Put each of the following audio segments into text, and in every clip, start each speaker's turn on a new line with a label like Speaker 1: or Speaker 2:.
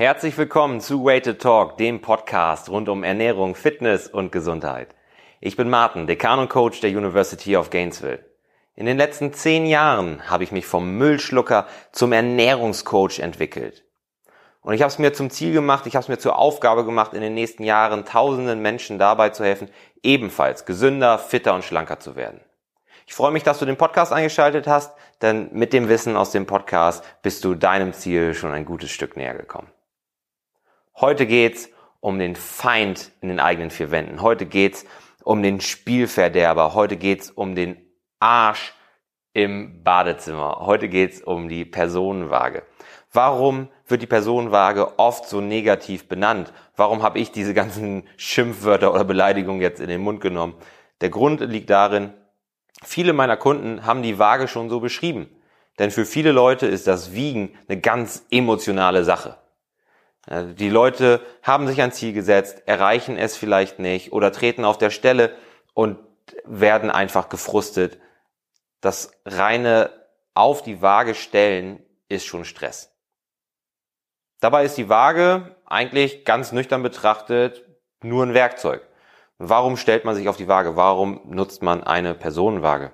Speaker 1: Herzlich willkommen zu Weighted Talk, dem Podcast rund um Ernährung, Fitness und Gesundheit. Ich bin Martin, Dekan und Coach der University of Gainesville. In den letzten zehn Jahren habe ich mich vom Müllschlucker zum Ernährungscoach entwickelt. Und ich habe es mir zum Ziel gemacht, ich habe es mir zur Aufgabe gemacht, in den nächsten Jahren tausenden Menschen dabei zu helfen, ebenfalls gesünder, fitter und schlanker zu werden. Ich freue mich, dass du den Podcast eingeschaltet hast, denn mit dem Wissen aus dem Podcast bist du deinem Ziel schon ein gutes Stück näher gekommen. Heute geht's um den Feind in den eigenen vier Wänden. Heute geht's um den Spielverderber. Heute geht's um den Arsch im Badezimmer. Heute geht's um die Personenwaage. Warum wird die Personenwaage oft so negativ benannt? Warum habe ich diese ganzen Schimpfwörter oder Beleidigungen jetzt in den Mund genommen? Der Grund liegt darin, viele meiner Kunden haben die Waage schon so beschrieben. Denn für viele Leute ist das Wiegen eine ganz emotionale Sache. Also die Leute haben sich ein Ziel gesetzt, erreichen es vielleicht nicht oder treten auf der Stelle und werden einfach gefrustet. Das reine auf die Waage stellen ist schon Stress. Dabei ist die Waage eigentlich ganz nüchtern betrachtet nur ein Werkzeug. Warum stellt man sich auf die Waage? Warum nutzt man eine Personenwaage?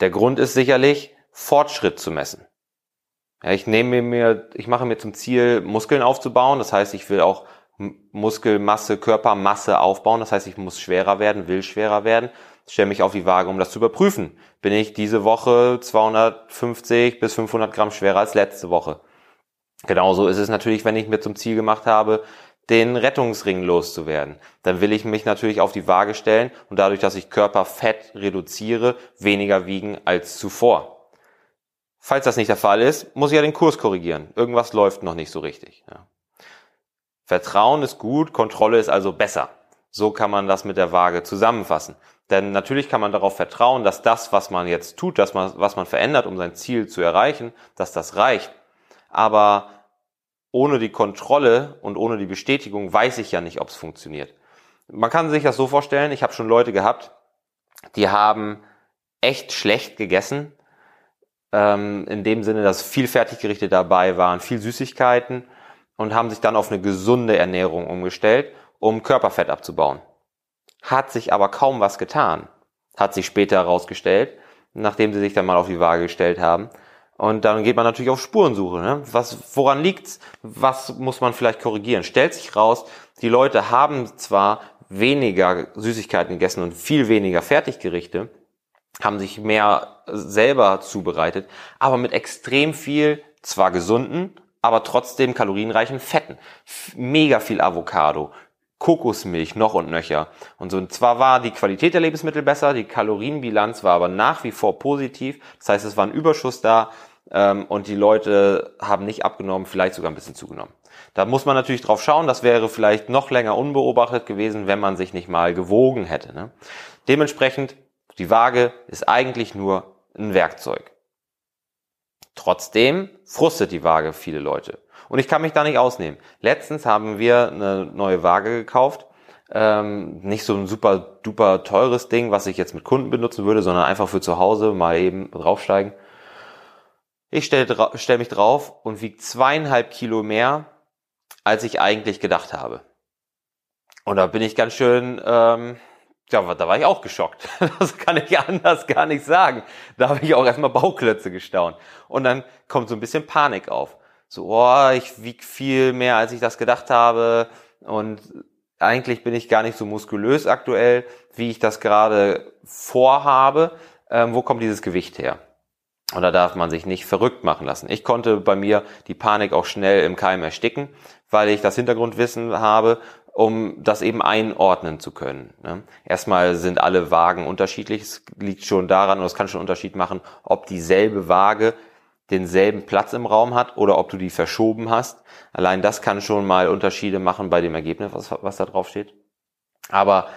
Speaker 1: Der Grund ist sicherlich, Fortschritt zu messen. Ja, ich nehme mir, ich mache mir zum Ziel, Muskeln aufzubauen. Das heißt, ich will auch Muskelmasse, Körpermasse aufbauen. Das heißt, ich muss schwerer werden, will schwerer werden. Ich stelle mich auf die Waage, um das zu überprüfen. Bin ich diese Woche 250 bis 500 Gramm schwerer als letzte Woche? Genauso ist es natürlich, wenn ich mir zum Ziel gemacht habe, den Rettungsring loszuwerden. Dann will ich mich natürlich auf die Waage stellen und dadurch, dass ich Körperfett reduziere, weniger wiegen als zuvor. Falls das nicht der Fall ist, muss ich ja den Kurs korrigieren. Irgendwas läuft noch nicht so richtig. Ja. Vertrauen ist gut, Kontrolle ist also besser. So kann man das mit der Waage zusammenfassen. Denn natürlich kann man darauf vertrauen, dass das, was man jetzt tut, dass man, was man verändert, um sein Ziel zu erreichen, dass das reicht. Aber ohne die Kontrolle und ohne die Bestätigung weiß ich ja nicht, ob es funktioniert. Man kann sich das so vorstellen, ich habe schon Leute gehabt, die haben echt schlecht gegessen, ähm, in dem Sinne, dass viel Fertiggerichte dabei waren, viel Süßigkeiten und haben sich dann auf eine gesunde Ernährung umgestellt, um Körperfett abzubauen. Hat sich aber kaum was getan, hat sich später herausgestellt, nachdem sie sich dann mal auf die Waage gestellt haben. Und dann geht man natürlich auf Spurensuche. Ne? Was, woran liegt's? Was muss man vielleicht korrigieren? Stellt sich raus, die Leute haben zwar weniger Süßigkeiten gegessen und viel weniger Fertiggerichte, haben sich mehr selber zubereitet, aber mit extrem viel, zwar gesunden, aber trotzdem kalorienreichen Fetten. Mega viel Avocado, Kokosmilch noch und nöcher. Und so, und zwar war die Qualität der Lebensmittel besser, die Kalorienbilanz war aber nach wie vor positiv. Das heißt, es war ein Überschuss da ähm, und die Leute haben nicht abgenommen, vielleicht sogar ein bisschen zugenommen. Da muss man natürlich drauf schauen, das wäre vielleicht noch länger unbeobachtet gewesen, wenn man sich nicht mal gewogen hätte. Ne? Dementsprechend die Waage ist eigentlich nur ein Werkzeug. Trotzdem frustet die Waage viele Leute. Und ich kann mich da nicht ausnehmen. Letztens haben wir eine neue Waage gekauft. Ähm, nicht so ein super duper teures Ding, was ich jetzt mit Kunden benutzen würde, sondern einfach für zu Hause mal eben draufsteigen. Ich stelle stell mich drauf und wiege zweieinhalb Kilo mehr, als ich eigentlich gedacht habe. Und da bin ich ganz schön ähm, ja, da war ich auch geschockt. Das kann ich anders gar nicht sagen. Da habe ich auch erstmal Bauklötze gestaunt. Und dann kommt so ein bisschen Panik auf. So, oh, ich wieg viel mehr, als ich das gedacht habe. Und eigentlich bin ich gar nicht so muskulös aktuell, wie ich das gerade vorhabe. Ähm, wo kommt dieses Gewicht her? Und da darf man sich nicht verrückt machen lassen. Ich konnte bei mir die Panik auch schnell im Keim ersticken, weil ich das Hintergrundwissen habe um das eben einordnen zu können. Ne? Erstmal sind alle Wagen unterschiedlich. Es liegt schon daran, und es kann schon Unterschied machen, ob dieselbe Waage denselben Platz im Raum hat oder ob du die verschoben hast. Allein das kann schon mal Unterschiede machen bei dem Ergebnis, was, was da drauf steht. Aber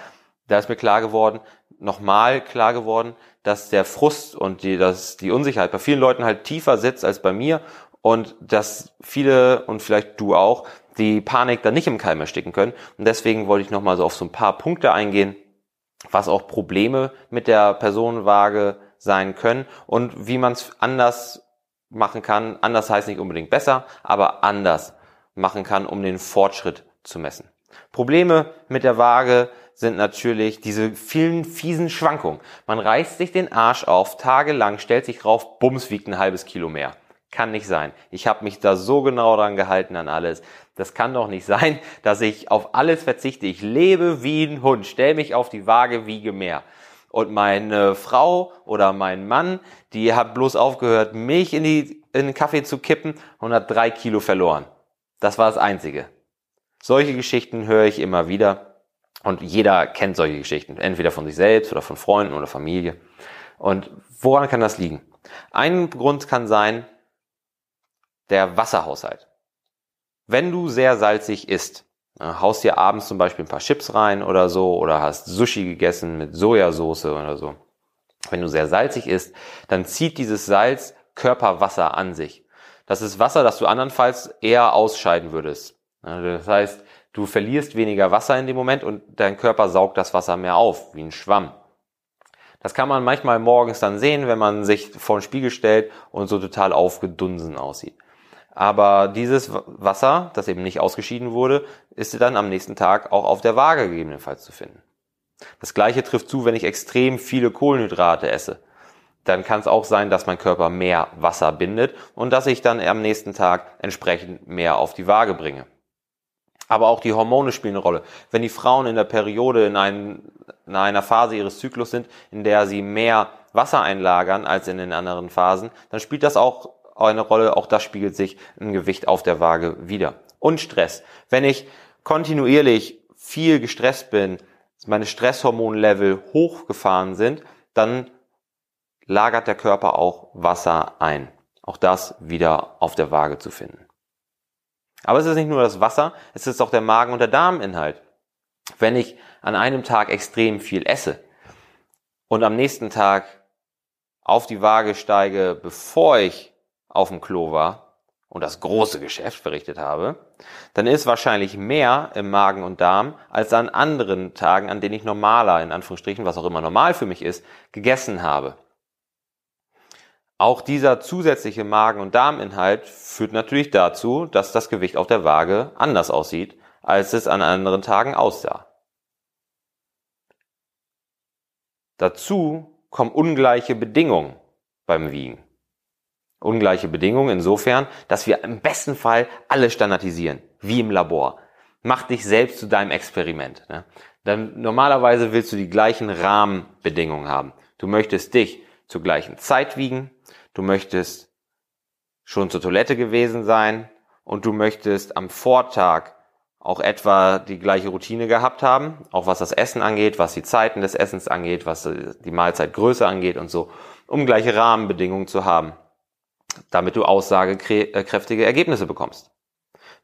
Speaker 1: da ist mir klar geworden, nochmal klar geworden, dass der Frust und die, dass die Unsicherheit bei vielen Leuten halt tiefer sitzt als bei mir und dass viele und vielleicht du auch die Panik dann nicht im Keim ersticken können. Und deswegen wollte ich nochmal so auf so ein paar Punkte eingehen, was auch Probleme mit der Personenwaage sein können und wie man es anders machen kann. Anders heißt nicht unbedingt besser, aber anders machen kann, um den Fortschritt zu messen. Probleme mit der Waage sind natürlich diese vielen fiesen Schwankungen. Man reißt sich den Arsch auf, tagelang, stellt sich rauf, bums, wiegt ein halbes Kilo mehr. Kann nicht sein. Ich habe mich da so genau dran gehalten an alles. Das kann doch nicht sein, dass ich auf alles verzichte. Ich lebe wie ein Hund, stell mich auf die Waage, wiege mehr. Und meine Frau oder mein Mann, die hat bloß aufgehört, Milch in, die, in den Kaffee zu kippen und hat drei Kilo verloren. Das war das Einzige. Solche Geschichten höre ich immer wieder. Und jeder kennt solche Geschichten, entweder von sich selbst oder von Freunden oder Familie. Und woran kann das liegen? Ein Grund kann sein, der Wasserhaushalt. Wenn du sehr salzig isst, haust dir abends zum Beispiel ein paar Chips rein oder so, oder hast Sushi gegessen mit Sojasauce oder so. Wenn du sehr salzig isst, dann zieht dieses Salz Körperwasser an sich. Das ist Wasser, das du andernfalls eher ausscheiden würdest. Das heißt, du verlierst weniger Wasser in dem Moment und dein Körper saugt das Wasser mehr auf, wie ein Schwamm. Das kann man manchmal morgens dann sehen, wenn man sich vor den Spiegel stellt und so total aufgedunsen aussieht. Aber dieses Wasser, das eben nicht ausgeschieden wurde, ist dann am nächsten Tag auch auf der Waage gegebenenfalls zu finden. Das gleiche trifft zu, wenn ich extrem viele Kohlenhydrate esse. Dann kann es auch sein, dass mein Körper mehr Wasser bindet und dass ich dann am nächsten Tag entsprechend mehr auf die Waage bringe. Aber auch die Hormone spielen eine Rolle. Wenn die Frauen in der Periode in, einen, in einer Phase ihres Zyklus sind, in der sie mehr Wasser einlagern als in den anderen Phasen, dann spielt das auch eine Rolle. Auch das spiegelt sich im Gewicht auf der Waage wieder. Und Stress. Wenn ich kontinuierlich viel gestresst bin, meine Stresshormonlevel hochgefahren sind, dann lagert der Körper auch Wasser ein. Auch das wieder auf der Waage zu finden. Aber es ist nicht nur das Wasser, es ist auch der Magen- und der Darminhalt. Wenn ich an einem Tag extrem viel esse und am nächsten Tag auf die Waage steige, bevor ich auf dem Klo war und das große Geschäft verrichtet habe, dann ist wahrscheinlich mehr im Magen und Darm als an anderen Tagen, an denen ich normaler, in Anführungsstrichen, was auch immer normal für mich ist, gegessen habe. Auch dieser zusätzliche Magen- und Darminhalt führt natürlich dazu, dass das Gewicht auf der Waage anders aussieht, als es an anderen Tagen aussah. Dazu kommen ungleiche Bedingungen beim Wiegen. Ungleiche Bedingungen insofern, dass wir im besten Fall alle standardisieren, wie im Labor. Mach dich selbst zu deinem Experiment. Ne? Dann normalerweise willst du die gleichen Rahmenbedingungen haben. Du möchtest dich zur gleichen Zeit wiegen, du möchtest schon zur Toilette gewesen sein und du möchtest am Vortag auch etwa die gleiche Routine gehabt haben, auch was das Essen angeht, was die Zeiten des Essens angeht, was die Mahlzeitgröße angeht und so, um gleiche Rahmenbedingungen zu haben, damit du aussagekräftige Ergebnisse bekommst.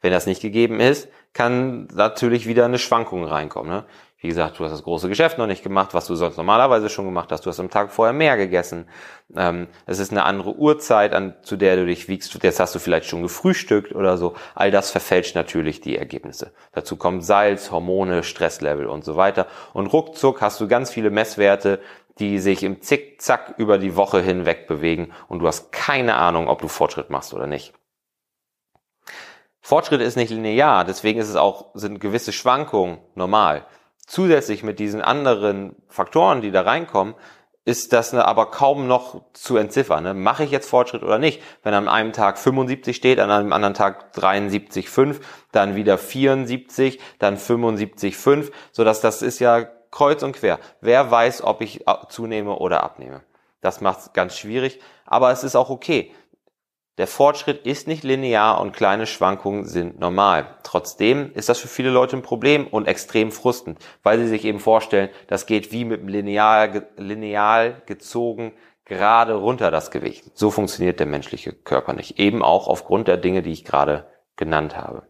Speaker 1: Wenn das nicht gegeben ist, kann natürlich wieder eine Schwankung reinkommen. Ne? Wie gesagt, du hast das große Geschäft noch nicht gemacht, was du sonst normalerweise schon gemacht hast. Du hast am Tag vorher mehr gegessen. Ähm, es ist eine andere Uhrzeit, an, zu der du dich wiegst. Jetzt hast du vielleicht schon gefrühstückt oder so. All das verfälscht natürlich die Ergebnisse. Dazu kommt Salz, Hormone, Stresslevel und so weiter. Und ruckzuck hast du ganz viele Messwerte, die sich im Zickzack über die Woche hinweg bewegen und du hast keine Ahnung, ob du Fortschritt machst oder nicht. Fortschritt ist nicht linear, deswegen ist es auch, sind gewisse Schwankungen normal zusätzlich mit diesen anderen Faktoren, die da reinkommen, ist das aber kaum noch zu entziffern. Ne? Mache ich jetzt Fortschritt oder nicht? Wenn an einem Tag 75 steht, an einem anderen Tag 73,5, dann wieder 74, dann 75,5, so dass das ist ja kreuz und quer. Wer weiß, ob ich zunehme oder abnehme? Das macht es ganz schwierig, aber es ist auch okay. Der Fortschritt ist nicht linear und kleine Schwankungen sind normal. Trotzdem ist das für viele Leute ein Problem und extrem frustend, weil sie sich eben vorstellen, das geht wie mit einem Lineal, lineal gezogen gerade runter das Gewicht. So funktioniert der menschliche Körper nicht. Eben auch aufgrund der Dinge, die ich gerade genannt habe.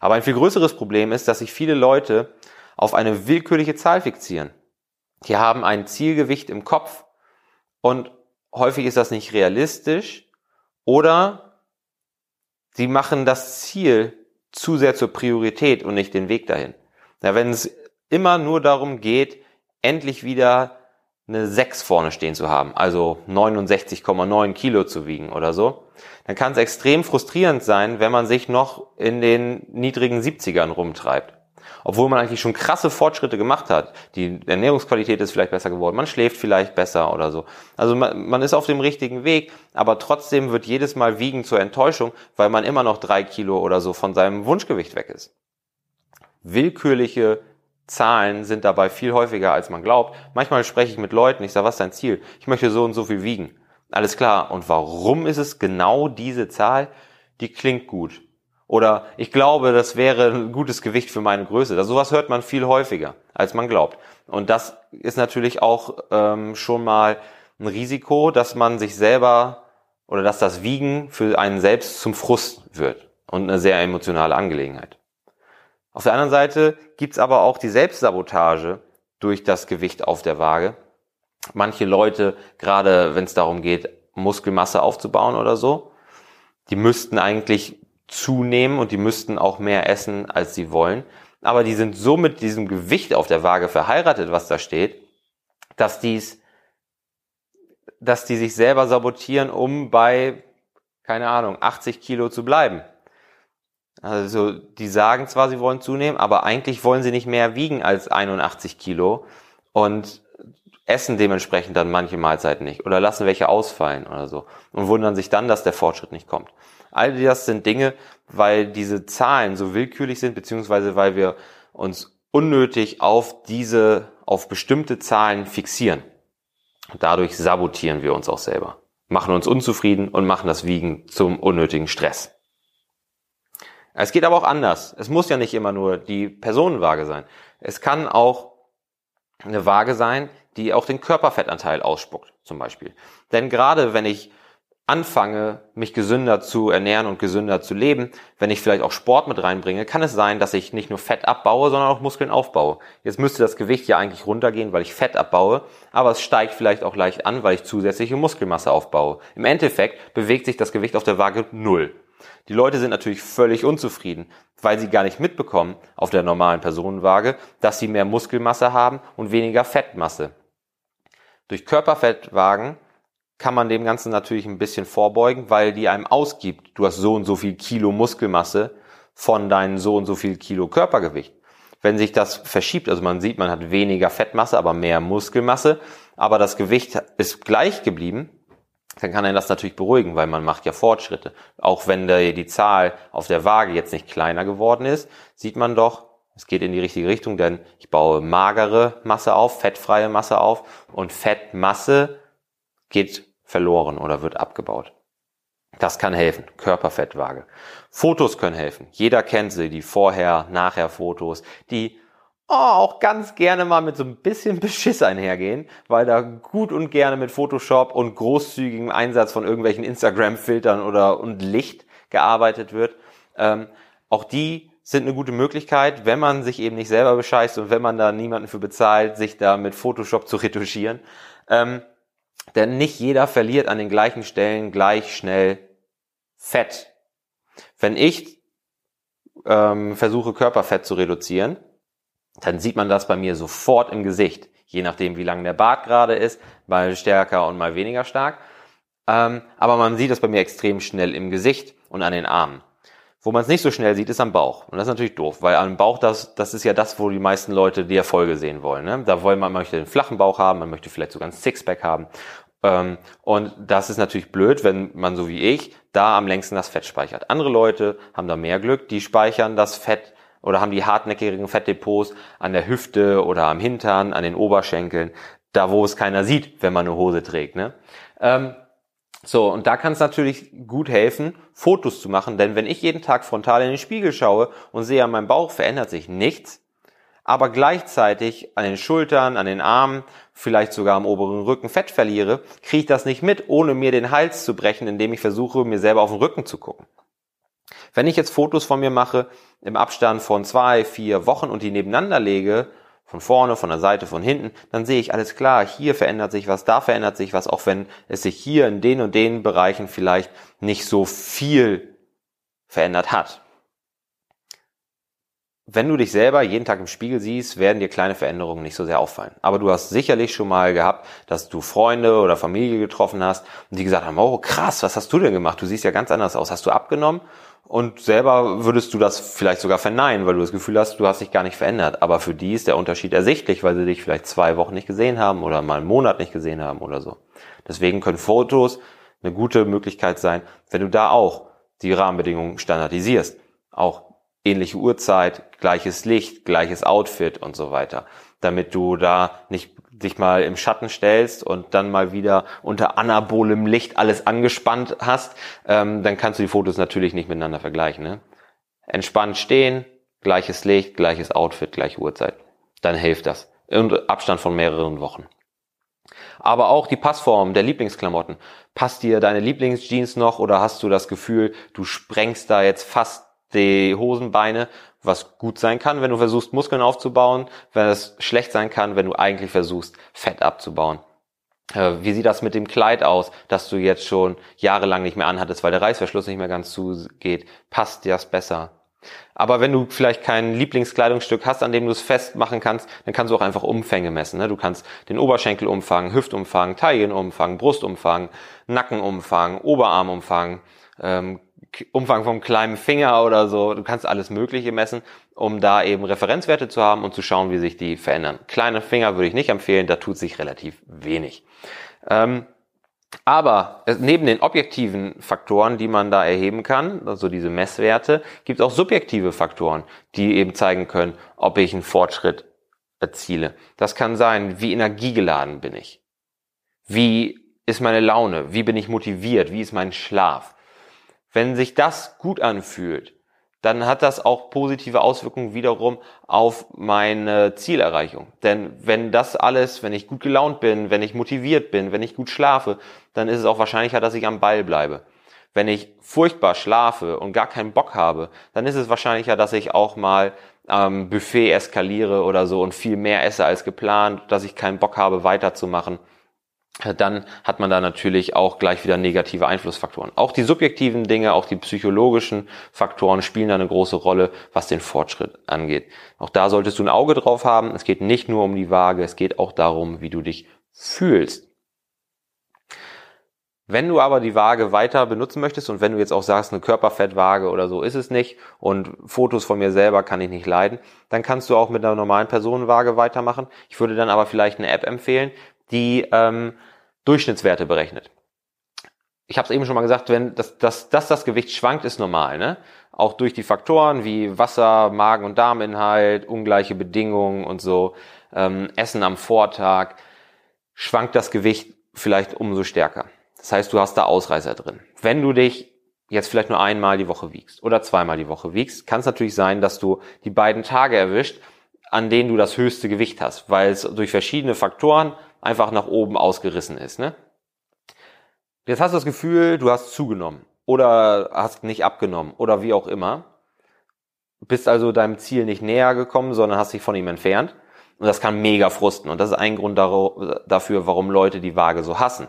Speaker 1: Aber ein viel größeres Problem ist, dass sich viele Leute auf eine willkürliche Zahl fixieren. Die haben ein Zielgewicht im Kopf und häufig ist das nicht realistisch oder sie machen das Ziel zu sehr zur Priorität und nicht den Weg dahin. Ja, wenn es immer nur darum geht, endlich wieder eine 6 vorne stehen zu haben, also 69,9 Kilo zu wiegen oder so, dann kann es extrem frustrierend sein, wenn man sich noch in den niedrigen 70ern rumtreibt. Obwohl man eigentlich schon krasse Fortschritte gemacht hat. Die Ernährungsqualität ist vielleicht besser geworden, man schläft vielleicht besser oder so. Also man, man ist auf dem richtigen Weg, aber trotzdem wird jedes Mal Wiegen zur Enttäuschung, weil man immer noch drei Kilo oder so von seinem Wunschgewicht weg ist. Willkürliche Zahlen sind dabei viel häufiger, als man glaubt. Manchmal spreche ich mit Leuten, ich sage, was ist dein Ziel? Ich möchte so und so viel wiegen. Alles klar. Und warum ist es genau diese Zahl? Die klingt gut. Oder ich glaube, das wäre ein gutes Gewicht für meine Größe. Das, sowas hört man viel häufiger, als man glaubt. Und das ist natürlich auch ähm, schon mal ein Risiko, dass man sich selber oder dass das Wiegen für einen selbst zum Frust wird und eine sehr emotionale Angelegenheit. Auf der anderen Seite gibt's aber auch die Selbstsabotage durch das Gewicht auf der Waage. Manche Leute, gerade wenn es darum geht, Muskelmasse aufzubauen oder so, die müssten eigentlich zunehmen und die müssten auch mehr essen, als sie wollen. Aber die sind so mit diesem Gewicht auf der Waage verheiratet, was da steht, dass dies, dass die sich selber sabotieren, um bei, keine Ahnung, 80 Kilo zu bleiben. Also die sagen zwar, sie wollen zunehmen, aber eigentlich wollen sie nicht mehr wiegen als 81 Kilo und essen dementsprechend dann manche Mahlzeiten nicht oder lassen welche ausfallen oder so und wundern sich dann, dass der Fortschritt nicht kommt. All das sind Dinge, weil diese Zahlen so willkürlich sind, beziehungsweise weil wir uns unnötig auf diese, auf bestimmte Zahlen fixieren. Und dadurch sabotieren wir uns auch selber, machen uns unzufrieden und machen das Wiegen zum unnötigen Stress. Es geht aber auch anders. Es muss ja nicht immer nur die Personenwaage sein. Es kann auch eine Waage sein, die auch den Körperfettanteil ausspuckt, zum Beispiel. Denn gerade wenn ich anfange, mich gesünder zu ernähren und gesünder zu leben, wenn ich vielleicht auch Sport mit reinbringe, kann es sein, dass ich nicht nur Fett abbaue, sondern auch Muskeln aufbaue. Jetzt müsste das Gewicht ja eigentlich runtergehen, weil ich Fett abbaue, aber es steigt vielleicht auch leicht an, weil ich zusätzliche Muskelmasse aufbaue. Im Endeffekt bewegt sich das Gewicht auf der Waage null. Die Leute sind natürlich völlig unzufrieden, weil sie gar nicht mitbekommen auf der normalen Personenwaage, dass sie mehr Muskelmasse haben und weniger Fettmasse. Durch Körperfettwagen kann man dem Ganzen natürlich ein bisschen vorbeugen, weil die einem ausgibt, du hast so und so viel Kilo Muskelmasse von deinem so und so viel Kilo Körpergewicht. Wenn sich das verschiebt, also man sieht, man hat weniger Fettmasse, aber mehr Muskelmasse, aber das Gewicht ist gleich geblieben, dann kann einen das natürlich beruhigen, weil man macht ja Fortschritte. Auch wenn die Zahl auf der Waage jetzt nicht kleiner geworden ist, sieht man doch, es geht in die richtige Richtung, denn ich baue magere Masse auf, fettfreie Masse auf und Fettmasse geht verloren oder wird abgebaut. Das kann helfen. Körperfettwaage. Fotos können helfen. Jeder kennt sie, die Vorher-Nachher-Fotos, die auch ganz gerne mal mit so ein bisschen Beschiss einhergehen, weil da gut und gerne mit Photoshop und großzügigem Einsatz von irgendwelchen Instagram-Filtern oder und Licht gearbeitet wird. Ähm, auch die sind eine gute Möglichkeit, wenn man sich eben nicht selber bescheißt und wenn man da niemanden für bezahlt, sich da mit Photoshop zu retuschieren. Ähm, denn nicht jeder verliert an den gleichen Stellen gleich schnell Fett. Wenn ich ähm, versuche, Körperfett zu reduzieren, dann sieht man das bei mir sofort im Gesicht. Je nachdem, wie lang der Bart gerade ist, mal stärker und mal weniger stark. Ähm, aber man sieht das bei mir extrem schnell im Gesicht und an den Armen. Wo man es nicht so schnell sieht, ist am Bauch. Und das ist natürlich doof, weil am Bauch, das, das ist ja das, wo die meisten Leute die Erfolge sehen wollen. Ne? Da wollen man, man möchte den flachen Bauch haben, man möchte vielleicht sogar ein Sixpack haben. Ähm, und das ist natürlich blöd, wenn man so wie ich da am längsten das Fett speichert. Andere Leute haben da mehr Glück, die speichern das Fett oder haben die hartnäckigen Fettdepots an der Hüfte oder am Hintern, an den Oberschenkeln, da wo es keiner sieht, wenn man eine Hose trägt. Ne? Ähm, so, und da kann es natürlich gut helfen, Fotos zu machen, denn wenn ich jeden Tag frontal in den Spiegel schaue und sehe an meinem Bauch, verändert sich nichts, aber gleichzeitig an den Schultern, an den Armen, vielleicht sogar am oberen Rücken Fett verliere, kriege ich das nicht mit, ohne mir den Hals zu brechen, indem ich versuche, mir selber auf den Rücken zu gucken. Wenn ich jetzt Fotos von mir mache im Abstand von zwei, vier Wochen und die nebeneinander lege, von vorne, von der Seite, von hinten, dann sehe ich alles klar, hier verändert sich was, da verändert sich was, auch wenn es sich hier in den und den Bereichen vielleicht nicht so viel verändert hat. Wenn du dich selber jeden Tag im Spiegel siehst, werden dir kleine Veränderungen nicht so sehr auffallen. Aber du hast sicherlich schon mal gehabt, dass du Freunde oder Familie getroffen hast und die gesagt haben, oh krass, was hast du denn gemacht? Du siehst ja ganz anders aus. Hast du abgenommen? Und selber würdest du das vielleicht sogar verneinen, weil du das Gefühl hast, du hast dich gar nicht verändert. Aber für die ist der Unterschied ersichtlich, weil sie dich vielleicht zwei Wochen nicht gesehen haben oder mal einen Monat nicht gesehen haben oder so. Deswegen können Fotos eine gute Möglichkeit sein, wenn du da auch die Rahmenbedingungen standardisierst. Auch ähnliche Uhrzeit, gleiches Licht, gleiches Outfit und so weiter. Damit du da nicht dich mal im Schatten stellst und dann mal wieder unter anabolem Licht alles angespannt hast, ähm, dann kannst du die Fotos natürlich nicht miteinander vergleichen. Ne? Entspannt stehen, gleiches Licht, gleiches Outfit, gleiche Uhrzeit. Dann hilft das. Und Abstand von mehreren Wochen. Aber auch die Passform der Lieblingsklamotten. Passt dir deine Lieblingsjeans noch oder hast du das Gefühl, du sprengst da jetzt fast die Hosenbeine, was gut sein kann, wenn du versuchst, Muskeln aufzubauen, wenn es schlecht sein kann, wenn du eigentlich versuchst, Fett abzubauen. Äh, wie sieht das mit dem Kleid aus, das du jetzt schon jahrelang nicht mehr anhattest, weil der Reißverschluss nicht mehr ganz zugeht? Passt dir das besser? Aber wenn du vielleicht kein Lieblingskleidungsstück hast, an dem du es festmachen kannst, dann kannst du auch einfach Umfänge messen. Ne? Du kannst den Oberschenkelumfang, Hüftumfang, Taillenumfang, Brustumfang, Nackenumfang, Oberarmumfang, ähm, Umfang vom kleinen Finger oder so. Du kannst alles Mögliche messen, um da eben Referenzwerte zu haben und zu schauen, wie sich die verändern. Kleine Finger würde ich nicht empfehlen, da tut sich relativ wenig. Ähm, aber neben den objektiven Faktoren, die man da erheben kann, also diese Messwerte, gibt es auch subjektive Faktoren, die eben zeigen können, ob ich einen Fortschritt erziele. Das kann sein, wie energiegeladen bin ich? Wie ist meine Laune? Wie bin ich motiviert? Wie ist mein Schlaf? Wenn sich das gut anfühlt, dann hat das auch positive Auswirkungen wiederum auf meine Zielerreichung. Denn wenn das alles, wenn ich gut gelaunt bin, wenn ich motiviert bin, wenn ich gut schlafe, dann ist es auch wahrscheinlicher, dass ich am Ball bleibe. Wenn ich furchtbar schlafe und gar keinen Bock habe, dann ist es wahrscheinlicher, dass ich auch mal am Buffet eskaliere oder so und viel mehr esse als geplant, dass ich keinen Bock habe, weiterzumachen dann hat man da natürlich auch gleich wieder negative Einflussfaktoren. Auch die subjektiven Dinge, auch die psychologischen Faktoren spielen da eine große Rolle, was den Fortschritt angeht. Auch da solltest du ein Auge drauf haben. Es geht nicht nur um die Waage, es geht auch darum, wie du dich fühlst. Wenn du aber die Waage weiter benutzen möchtest und wenn du jetzt auch sagst, eine Körperfettwaage oder so ist es nicht und Fotos von mir selber kann ich nicht leiden, dann kannst du auch mit einer normalen Personenwaage weitermachen. Ich würde dann aber vielleicht eine App empfehlen, die ähm, Durchschnittswerte berechnet. Ich habe es eben schon mal gesagt, wenn das, das, das, das Gewicht schwankt, ist normal. Ne? Auch durch die Faktoren wie Wasser, Magen- und Darminhalt, ungleiche Bedingungen und so, ähm, Essen am Vortag, schwankt das Gewicht vielleicht umso stärker. Das heißt, du hast da Ausreißer drin. Wenn du dich jetzt vielleicht nur einmal die Woche wiegst oder zweimal die Woche wiegst, kann es natürlich sein, dass du die beiden Tage erwischt, an denen du das höchste Gewicht hast, weil es durch verschiedene Faktoren einfach nach oben ausgerissen ist. Ne? Jetzt hast du das Gefühl, du hast zugenommen oder hast nicht abgenommen oder wie auch immer. Bist also deinem Ziel nicht näher gekommen, sondern hast dich von ihm entfernt. Und das kann mega frusten. Und das ist ein Grund dafür, warum Leute die Waage so hassen.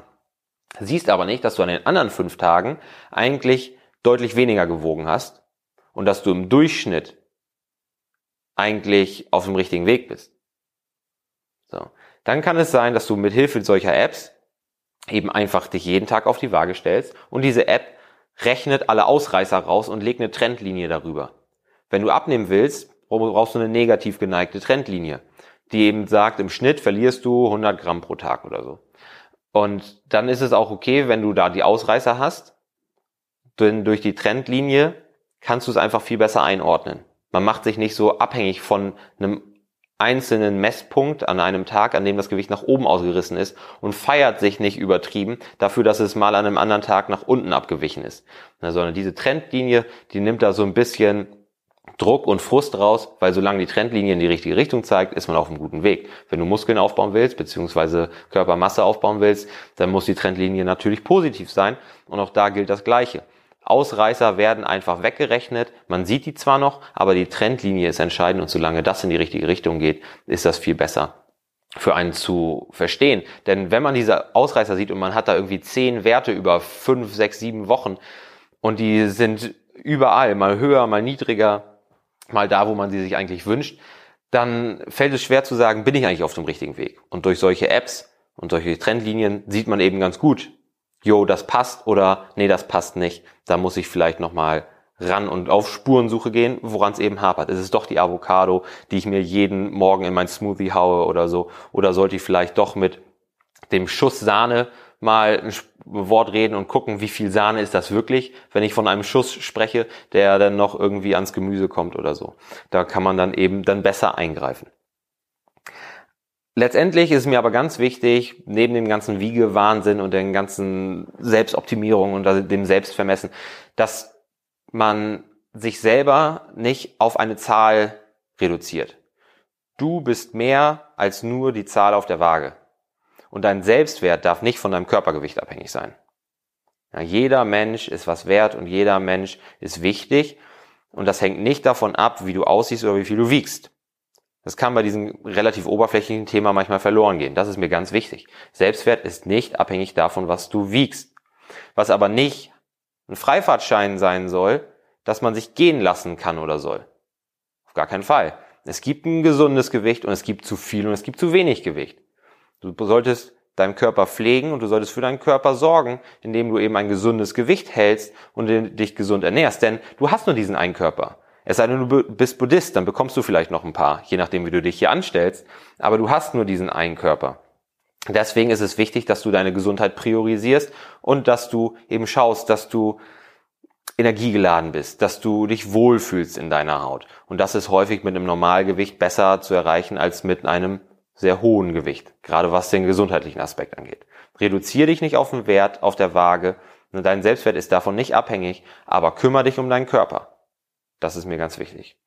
Speaker 1: Siehst aber nicht, dass du an den anderen fünf Tagen eigentlich deutlich weniger gewogen hast und dass du im Durchschnitt eigentlich auf dem richtigen Weg bist. Dann kann es sein, dass du mit Hilfe solcher Apps eben einfach dich jeden Tag auf die Waage stellst und diese App rechnet alle Ausreißer raus und legt eine Trendlinie darüber. Wenn du abnehmen willst, brauchst du eine negativ geneigte Trendlinie, die eben sagt, im Schnitt verlierst du 100 Gramm pro Tag oder so. Und dann ist es auch okay, wenn du da die Ausreißer hast, denn durch die Trendlinie kannst du es einfach viel besser einordnen. Man macht sich nicht so abhängig von einem einzelnen Messpunkt an einem Tag, an dem das Gewicht nach oben ausgerissen ist und feiert sich nicht übertrieben dafür, dass es mal an einem anderen Tag nach unten abgewichen ist. sondern diese Trendlinie, die nimmt da so ein bisschen Druck und Frust raus, weil solange die Trendlinie in die richtige Richtung zeigt, ist man auf einem guten Weg. Wenn du Muskeln aufbauen willst, beziehungsweise Körpermasse aufbauen willst, dann muss die Trendlinie natürlich positiv sein und auch da gilt das Gleiche. Ausreißer werden einfach weggerechnet. Man sieht die zwar noch, aber die Trendlinie ist entscheidend und solange das in die richtige Richtung geht, ist das viel besser für einen zu verstehen. Denn wenn man diese Ausreißer sieht und man hat da irgendwie zehn Werte über fünf, sechs, sieben Wochen und die sind überall, mal höher, mal niedriger, mal da, wo man sie sich eigentlich wünscht, dann fällt es schwer zu sagen, bin ich eigentlich auf dem richtigen Weg? Und durch solche Apps und solche Trendlinien sieht man eben ganz gut, jo, das passt oder nee, das passt nicht. Da muss ich vielleicht nochmal ran und auf Spurensuche gehen, woran es eben hapert. Ist es doch die Avocado, die ich mir jeden Morgen in mein Smoothie haue oder so? Oder sollte ich vielleicht doch mit dem Schuss Sahne mal ein Wort reden und gucken, wie viel Sahne ist das wirklich, wenn ich von einem Schuss spreche, der dann noch irgendwie ans Gemüse kommt oder so. Da kann man dann eben dann besser eingreifen. Letztendlich ist es mir aber ganz wichtig, neben dem ganzen Wiegewahnsinn und den ganzen Selbstoptimierungen und dem Selbstvermessen, dass man sich selber nicht auf eine Zahl reduziert. Du bist mehr als nur die Zahl auf der Waage. Und dein Selbstwert darf nicht von deinem Körpergewicht abhängig sein. Ja, jeder Mensch ist was wert und jeder Mensch ist wichtig. Und das hängt nicht davon ab, wie du aussiehst oder wie viel du wiegst. Das kann bei diesem relativ oberflächlichen Thema manchmal verloren gehen. Das ist mir ganz wichtig. Selbstwert ist nicht abhängig davon, was du wiegst. Was aber nicht ein Freifahrtschein sein soll, dass man sich gehen lassen kann oder soll. Auf gar keinen Fall. Es gibt ein gesundes Gewicht und es gibt zu viel und es gibt zu wenig Gewicht. Du solltest deinen Körper pflegen und du solltest für deinen Körper sorgen, indem du eben ein gesundes Gewicht hältst und dich gesund ernährst. Denn du hast nur diesen einen Körper. Es sei denn, du bist Buddhist, dann bekommst du vielleicht noch ein paar, je nachdem, wie du dich hier anstellst. Aber du hast nur diesen einen Körper. Deswegen ist es wichtig, dass du deine Gesundheit priorisierst und dass du eben schaust, dass du energiegeladen bist, dass du dich wohlfühlst in deiner Haut. Und das ist häufig mit einem Normalgewicht besser zu erreichen als mit einem sehr hohen Gewicht, gerade was den gesundheitlichen Aspekt angeht. Reduziere dich nicht auf den Wert auf der Waage, dein Selbstwert ist davon nicht abhängig, aber kümmere dich um deinen Körper. Das ist mir ganz wichtig.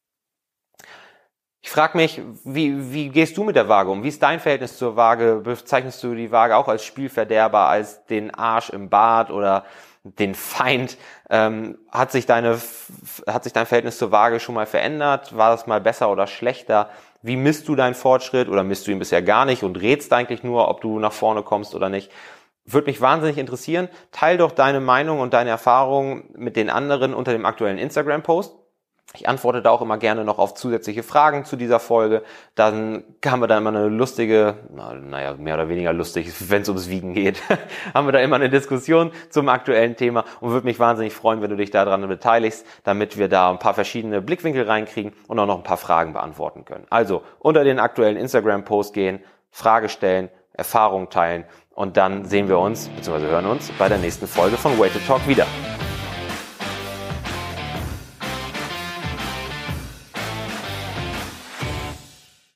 Speaker 1: Ich frage mich, wie, wie gehst du mit der Waage um? Wie ist dein Verhältnis zur Waage? Bezeichnest du die Waage auch als Spielverderber, als den Arsch im Bad oder den Feind? Ähm, hat sich deine, hat sich dein Verhältnis zur Waage schon mal verändert? War das mal besser oder schlechter? Wie misst du deinen Fortschritt oder misst du ihn bisher gar nicht und rätst eigentlich nur, ob du nach vorne kommst oder nicht? Würde mich wahnsinnig interessieren. Teil doch deine Meinung und deine Erfahrungen mit den anderen unter dem aktuellen Instagram-Post. Ich antworte da auch immer gerne noch auf zusätzliche Fragen zu dieser Folge. Dann haben wir da immer eine lustige, naja, mehr oder weniger lustig, wenn es ums Wiegen geht, haben wir da immer eine Diskussion zum aktuellen Thema und würde mich wahnsinnig freuen, wenn du dich daran beteiligst, damit wir da ein paar verschiedene Blickwinkel reinkriegen und auch noch ein paar Fragen beantworten können. Also unter den aktuellen Instagram-Post gehen, Frage stellen, Erfahrungen teilen und dann sehen wir uns, bzw. hören uns bei der nächsten Folge von Way to Talk wieder.